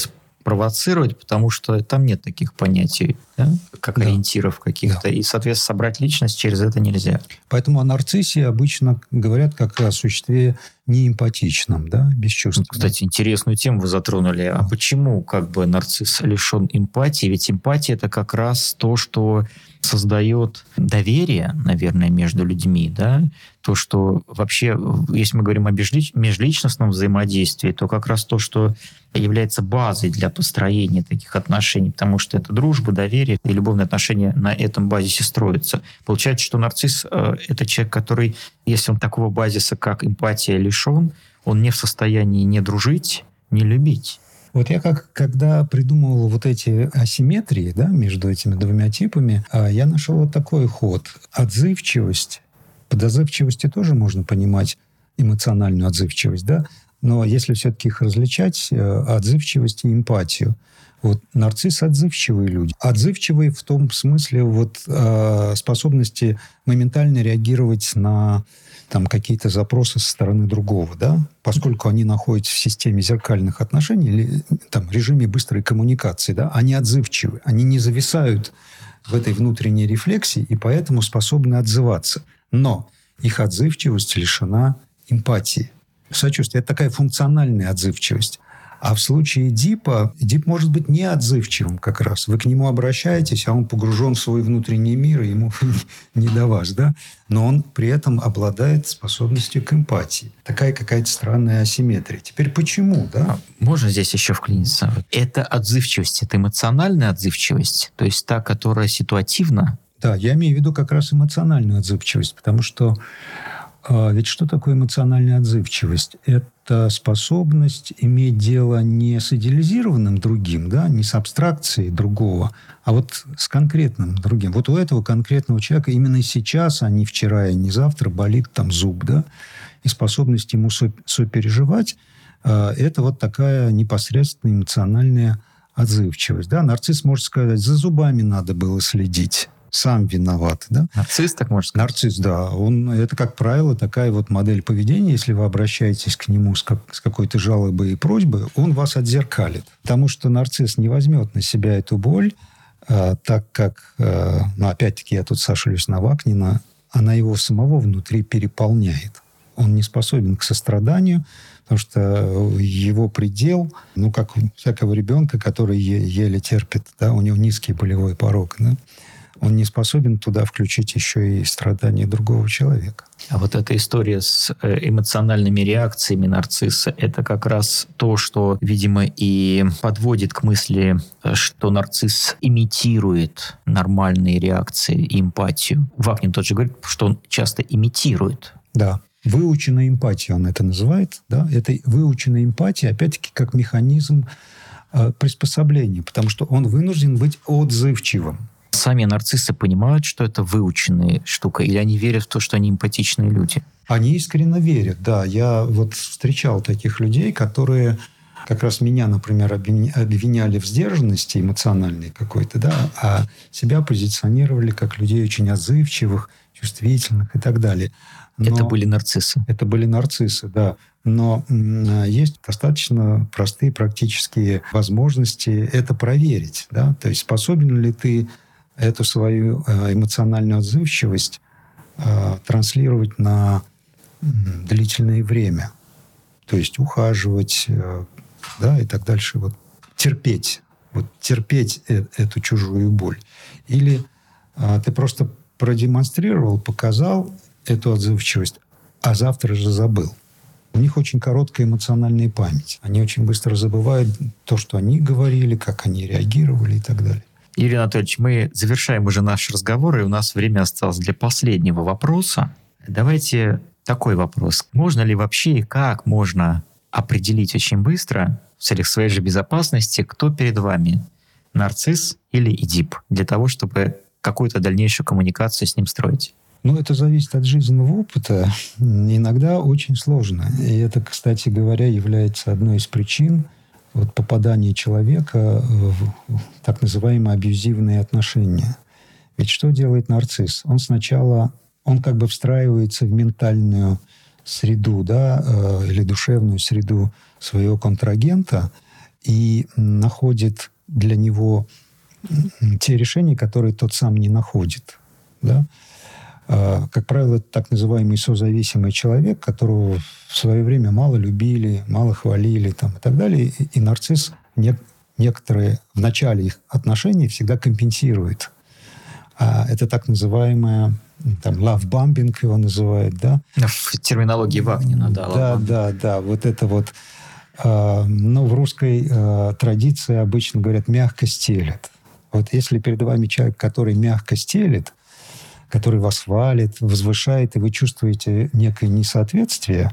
провоцировать, потому что там нет таких понятий, да? как да. ориентиров каких-то. Да. И, соответственно, собрать личность через это нельзя. Поэтому о нарциссе обычно говорят как о существе неэмпатичном, да, бесчувственном. Кстати, интересную тему вы затронули. А почему как бы нарцисс лишен эмпатии? Ведь эмпатия это как раз то, что создает доверие, наверное, между людьми, да, то, что вообще, если мы говорим о межличностном взаимодействии, то как раз то, что является базой для построения таких отношений, потому что это дружба, доверие и любовные отношения на этом базисе строятся. Получается, что нарцисс э, — это человек, который, если он такого базиса, как эмпатия, лишен, он не в состоянии не дружить, не любить. Вот я как, когда придумывал вот эти асимметрии да, между этими двумя типами, а, я нашел вот такой ход. Отзывчивость. Под отзывчивостью тоже можно понимать эмоциональную отзывчивость, да? Но если все-таки их различать, э, отзывчивость и эмпатию. Вот нарцисс отзывчивые люди. Отзывчивые в том смысле вот э, способности моментально реагировать на там какие-то запросы со стороны другого, да, поскольку они находятся в системе зеркальных отношений или там режиме быстрой коммуникации, да, они отзывчивы, они не зависают в этой внутренней рефлексии и поэтому способны отзываться. Но их отзывчивость лишена эмпатии. Сочувствие – это такая функциональная отзывчивость. А в случае Дипа, Дип может быть неотзывчивым как раз. Вы к нему обращаетесь, а он погружен в свой внутренний мир, и ему не до вас, да? Но он при этом обладает способностью к эмпатии. Такая какая-то странная асимметрия. Теперь почему, да? А можно здесь еще вклиниться? Это отзывчивость, это эмоциональная отзывчивость, то есть та, которая ситуативна. Да, я имею в виду как раз эмоциональную отзывчивость, потому что а ведь что такое эмоциональная отзывчивость? Это способность иметь дело не с идеализированным другим, да, не с абстракцией другого, а вот с конкретным другим. Вот у этого конкретного человека именно сейчас, а не вчера и не завтра, болит там зуб, да, и способность ему со- сопереживать а, это вот такая непосредственная эмоциональная отзывчивость. Да? Нарцисс может сказать, за зубами надо было следить сам виноват. Да? Нарцисс, так можно сказать? Нарцисс, да. Он, это, как правило, такая вот модель поведения. Если вы обращаетесь к нему с, как, с какой-то жалобой и просьбой, он вас отзеркалит. Потому что нарцисс не возьмет на себя эту боль, а, так как, а, ну, опять-таки, я тут сошелюсь на Вакнина, она его самого внутри переполняет. Он не способен к состраданию, Потому что его предел, ну, как у всякого ребенка, который еле терпит, да, у него низкий болевой порог, да, он не способен туда включить еще и страдания другого человека. А вот эта история с э, эмоциональными реакциями нарцисса, это как раз то, что, видимо, и подводит к мысли, что нарцисс имитирует нормальные реакции и эмпатию. Вагнер тот же говорит, что он часто имитирует. Да. Выученная эмпатия он это называет. Да? Это выученная эмпатия, опять-таки, как механизм э, приспособления, потому что он вынужден быть отзывчивым сами нарциссы понимают, что это выученная штука, или они верят в то, что они эмпатичные люди? Они искренне верят, да. Я вот встречал таких людей, которые как раз меня, например, обвиняли в сдержанности эмоциональной какой-то, да, а себя позиционировали как людей очень отзывчивых, чувствительных и так далее. Но это были нарциссы. Это были нарциссы, да. Но есть достаточно простые практические возможности это проверить. Да? То есть способен ли ты эту свою э, эмоциональную отзывчивость э, транслировать на длительное время. То есть ухаживать, э, да, и так дальше. Вот терпеть. Вот терпеть эту чужую боль. Или ты просто продемонстрировал, показал эту отзывчивость, а завтра же забыл. У них очень короткая эмоциональная память. Они очень быстро забывают то, что они говорили, как они реагировали и так далее. Юрий Анатольевич, мы завершаем уже наш разговор, и у нас время осталось для последнего вопроса. Давайте такой вопрос. Можно ли вообще и как можно определить очень быстро, в целях своей же безопасности, кто перед вами, нарцисс или идип, для того, чтобы какую-то дальнейшую коммуникацию с ним строить? Ну, это зависит от жизненного опыта. Иногда очень сложно. И это, кстати говоря, является одной из причин, вот попадание человека в так называемые абьюзивные отношения. Ведь что делает нарцисс? Он сначала, он как бы встраивается в ментальную среду, да, э, или душевную среду своего контрагента и находит для него те решения, которые тот сам не находит. Да? А, как правило, это так называемый созависимый человек, которого в свое время мало любили, мало хвалили там, и так далее. И, и нарцисс не, некоторые в начале их отношений всегда компенсирует. А это так называемая там love bombing его называют, да? В терминологии Вагнина, да. Да, да, да. Вот это вот э, ну, в русской э, традиции обычно говорят «мягко стелет». Вот если перед вами человек, который мягко стелет, который вас хвалит, возвышает, и вы чувствуете некое несоответствие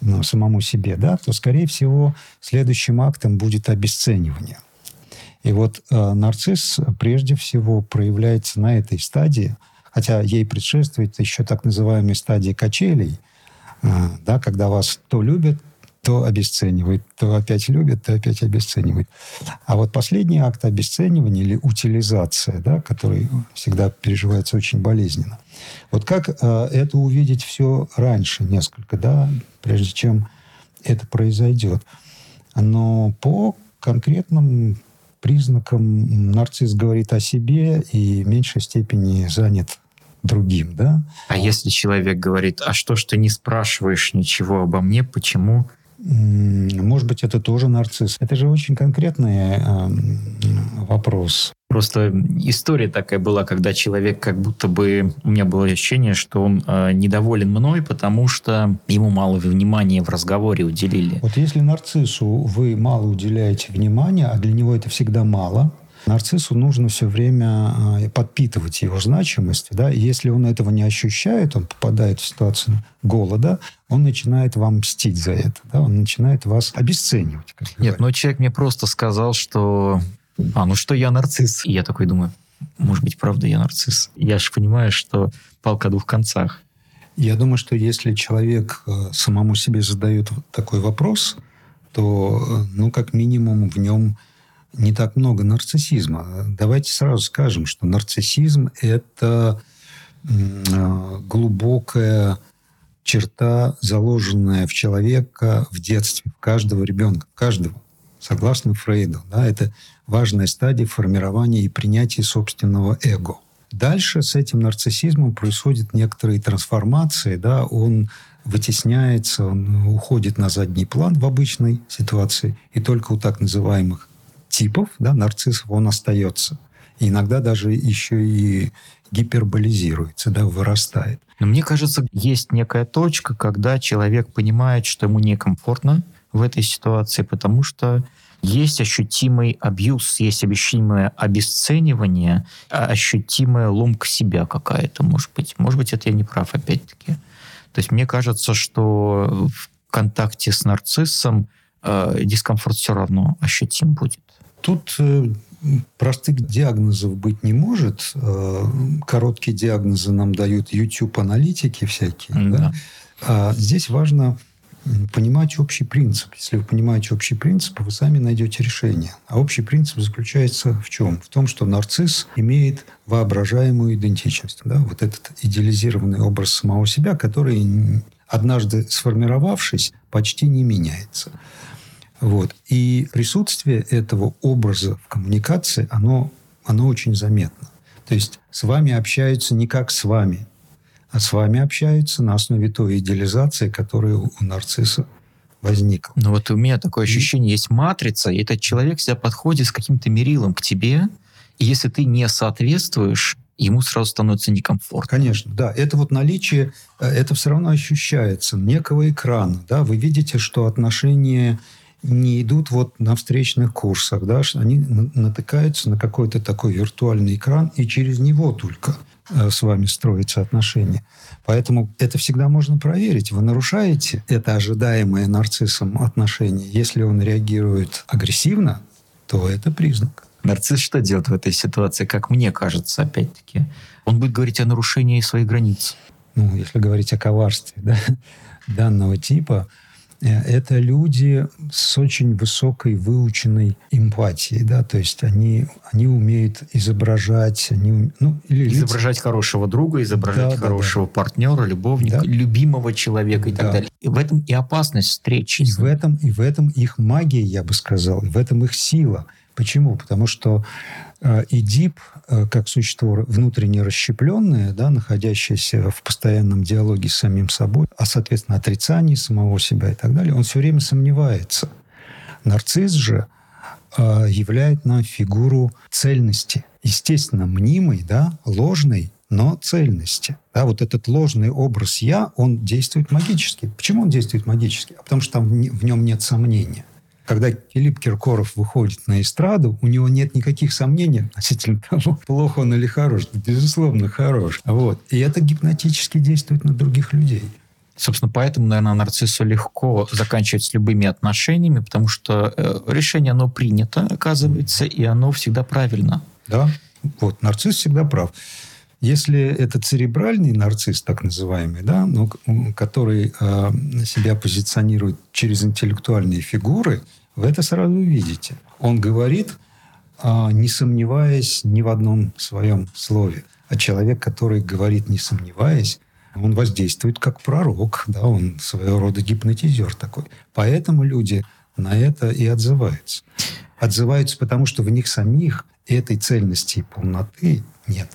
ну, самому себе, да, то, скорее всего, следующим актом будет обесценивание. И вот э, нарцисс прежде всего проявляется на этой стадии, хотя ей предшествует еще так называемая стадия качелей, э, да, когда вас то любят, то обесценивает, то опять любит, то опять обесценивает. А вот последний акт обесценивания или утилизация, да, который всегда переживается очень болезненно. Вот как э, это увидеть все раньше несколько, да, прежде чем это произойдет. Но по конкретным признакам нарцисс говорит о себе и в меньшей степени занят другим, да. А если человек говорит, а что ж ты не спрашиваешь ничего обо мне, почему? Может быть, это тоже нарцисс. Это же очень конкретный э, вопрос. Просто история такая была, когда человек как будто бы... У меня было ощущение, что он э, недоволен мной, потому что ему мало внимания в разговоре уделили. Вот если нарциссу вы мало уделяете внимания, а для него это всегда мало, Нарциссу нужно все время а, подпитывать его значимость. Да? И если он этого не ощущает, он попадает в ситуацию голода, он начинает вам мстить за это. Да? Он начинает вас обесценивать. Нет, но человек мне просто сказал, что... А, ну что я нарцисс. И я такой думаю, может быть, правда я нарцисс. Я же понимаю, что палка о двух концах. Я думаю, что если человек э, самому себе задает такой вопрос, то, э, ну, как минимум, в нем не так много нарциссизма. Давайте сразу скажем, что нарциссизм – это а, глубокая черта, заложенная в человека в детстве, в каждого ребенка, в каждого, согласно Фрейду. Да, это важная стадия формирования и принятия собственного эго. Дальше с этим нарциссизмом происходят некоторые трансформации, да, он вытесняется, он уходит на задний план в обычной ситуации, и только у так называемых типов, да, нарциссов, он остается. И иногда даже еще и гиперболизируется, да, вырастает. Но мне кажется, есть некая точка, когда человек понимает, что ему некомфортно в этой ситуации, потому что есть ощутимый абьюз, есть ощутимое обесценивание, а ощутимая ломка себя какая-то, может быть. Может быть, это я не прав, опять-таки. То есть мне кажется, что в контакте с нарциссом э, дискомфорт все равно ощутим будет. Тут э, простых диагнозов быть не может. Э, короткие диагнозы нам дают YouTube-аналитики всякие. Да. Да? А здесь важно понимать общий принцип. Если вы понимаете общий принцип, вы сами найдете решение. А общий принцип заключается в чем? В том, что нарцисс имеет воображаемую идентичность. Да? Вот этот идеализированный образ самого себя, который, однажды сформировавшись, почти не меняется. Вот. И присутствие этого образа в коммуникации, оно, оно очень заметно. То есть с вами общаются не как с вами, а с вами общаются на основе той идеализации, которая у нарцисса возникла. Ну вот у меня такое ощущение, есть матрица, и этот человек себя подходит с каким-то мерилом к тебе, и если ты не соответствуешь, ему сразу становится некомфортно. Конечно, да. Это вот наличие, э, это все равно ощущается, некого экрана. Да? Вы видите, что отношения не идут вот на встречных курсах, да, они натыкаются на какой-то такой виртуальный экран, и через него только Э, с вами строятся отношения. Поэтому это всегда можно проверить. Вы нарушаете это ожидаемое нарциссом отношение. Если он реагирует агрессивно, то это признак. Нарцисс что делает в этой ситуации, как мне кажется, опять-таки? Он будет говорить о нарушении своих границ. Ну, если говорить о коварстве да, данного типа, это люди с очень высокой выученной эмпатией, да, то есть они, они умеют изображать, они, ну, или изображать лица. хорошего друга, изображать да, хорошего да, да. партнера, любовника, да. любимого человека и да. так далее. И в этом и опасность встречи. И в этом, и в этом их магия, я бы сказал, и в этом их сила. Почему? Потому что э, Эдип, э, как существо внутренне расщепленное, да, находящееся в постоянном диалоге с самим собой, а, соответственно, отрицании самого себя и так далее, он все время сомневается. Нарцисс же э, являет нам фигуру цельности. Естественно, мнимой, да, ложной, но цельности. Да, вот этот ложный образ «я», он действует магически. Почему он действует магически? А потому что там в нем нет сомнения когда Филипп Киркоров выходит на эстраду, у него нет никаких сомнений относительно того, плохо он или хорош. Безусловно, хорош. Вот. И это гипнотически действует на других людей. Собственно, поэтому, наверное, нарциссу легко заканчивать с любыми отношениями, потому что э, решение, оно принято, оказывается, и оно всегда правильно. Да, вот, нарцисс всегда прав. Если это церебральный нарцисс, так называемый, да, ну, который э, себя позиционирует через интеллектуальные фигуры, вы это сразу увидите. Он говорит, э, не сомневаясь ни в одном своем слове. А человек, который говорит, не сомневаясь, он воздействует как пророк, да, он своего рода гипнотизер такой. Поэтому люди на это и отзываются. Отзываются потому, что в них самих этой цельности и полноты нет.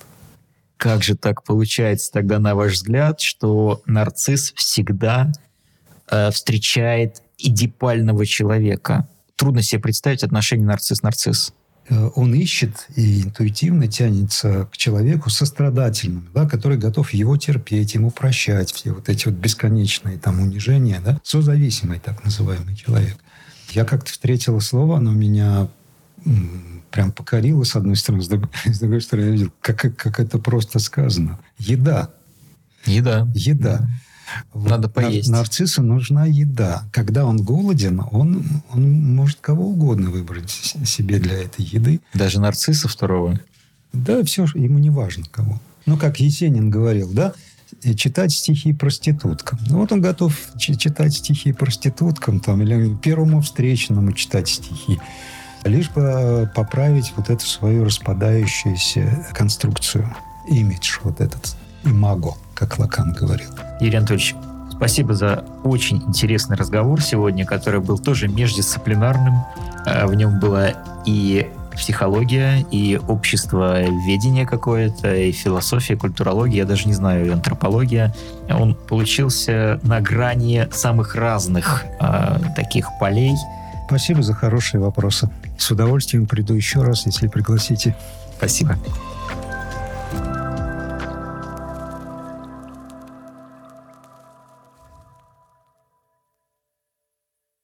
Как же так получается тогда, на ваш взгляд, что нарцисс всегда э, встречает идипального человека? Трудно себе представить отношения нарцисс-нарцисс. Э, он ищет и интуитивно тянется к человеку сострадательному, да, который готов его терпеть, ему прощать все вот эти вот бесконечные там унижения, да, созависимый так называемый человек. Я как-то встретила слово, оно меня прям покорило, с одной стороны, с другой, с другой стороны, я видел, как, как это просто сказано. Еда. Еда. Еда. Да. Вот. Надо поесть. Нарциссу нужна еда. Когда он голоден, он, он может кого угодно выбрать себе для этой еды. Даже нарцисса второго? Да, все, ему не важно кого. Ну, как Есенин говорил, да, читать стихи проституткам. Ну, вот он готов читать стихи проституткам, там, или первому встречному читать стихи лишь бы поправить вот эту свою распадающуюся конструкцию, имидж вот этот, имаго, как Лакан говорил. Юрий Анатольевич, спасибо за очень интересный разговор сегодня, который был тоже междисциплинарным. Э, в нем было и психология, и общество ведения какое-то, и философия, культурология, я даже не знаю, и антропология. Он получился на грани самых разных э, таких полей. Спасибо за хорошие вопросы. С удовольствием приду еще раз, если пригласите. Спасибо.